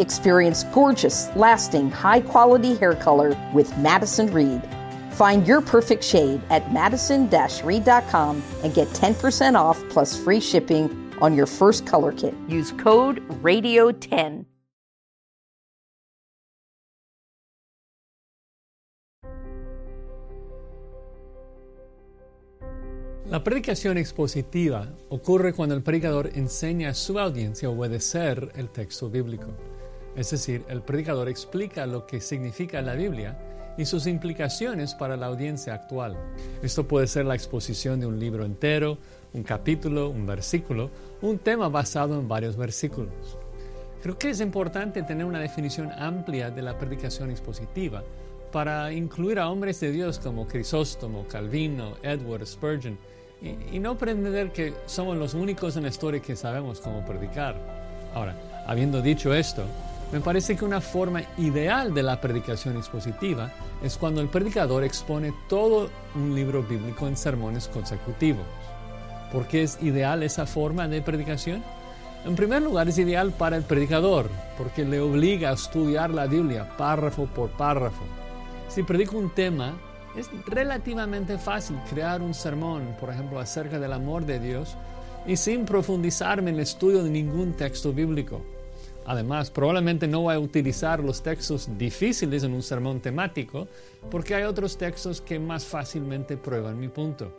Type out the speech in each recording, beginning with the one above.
Experience gorgeous, lasting, high quality hair color with Madison Reed. Find your perfect shade at madison reed.com and get 10% off plus free shipping on your first color kit. Use code RADIO10. La predicación expositiva ocurre cuando el predicador enseña a su audiencia a obedecer el texto bíblico. Es decir, el predicador explica lo que significa la Biblia y sus implicaciones para la audiencia actual. Esto puede ser la exposición de un libro entero, un capítulo, un versículo, un tema basado en varios versículos. Creo que es importante tener una definición amplia de la predicación expositiva para incluir a hombres de Dios como Crisóstomo, Calvino, Edward, Spurgeon, y, y no pretender que somos los únicos en la historia que sabemos cómo predicar. Ahora, habiendo dicho esto, me parece que una forma ideal de la predicación expositiva es cuando el predicador expone todo un libro bíblico en sermones consecutivos. ¿Por qué es ideal esa forma de predicación? En primer lugar, es ideal para el predicador, porque le obliga a estudiar la Biblia párrafo por párrafo. Si predico un tema, es relativamente fácil crear un sermón, por ejemplo, acerca del amor de Dios, y sin profundizarme en el estudio de ningún texto bíblico. Además, probablemente no voy a utilizar los textos difíciles en un sermón temático porque hay otros textos que más fácilmente prueban mi punto.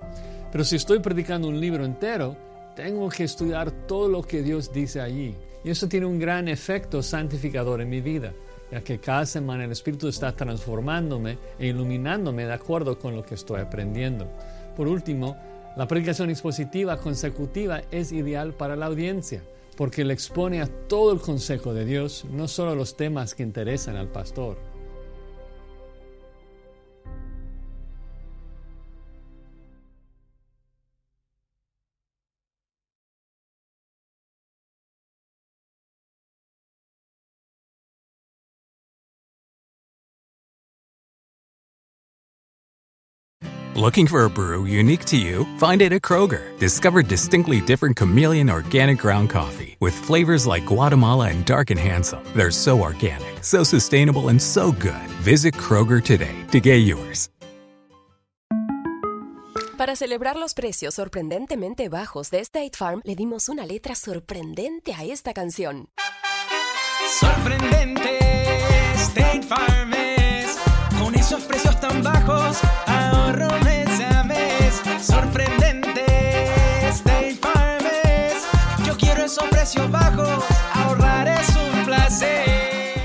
Pero si estoy predicando un libro entero, tengo que estudiar todo lo que Dios dice allí. Y eso tiene un gran efecto santificador en mi vida, ya que cada semana el Espíritu está transformándome e iluminándome de acuerdo con lo que estoy aprendiendo. Por último, la predicación expositiva consecutiva es ideal para la audiencia porque le expone a todo el consejo de Dios, no solo los temas que interesan al pastor. Looking for a brew unique to you? Find it at Kroger. Discover distinctly different chameleon organic ground coffee with flavors like Guatemala and Dark and Handsome. They're so organic, so sustainable, and so good. Visit Kroger today to get yours. Para celebrar los precios sorprendentemente bajos de State Farm, le dimos una letra sorprendente a esta canción. Sorprendente, State Farm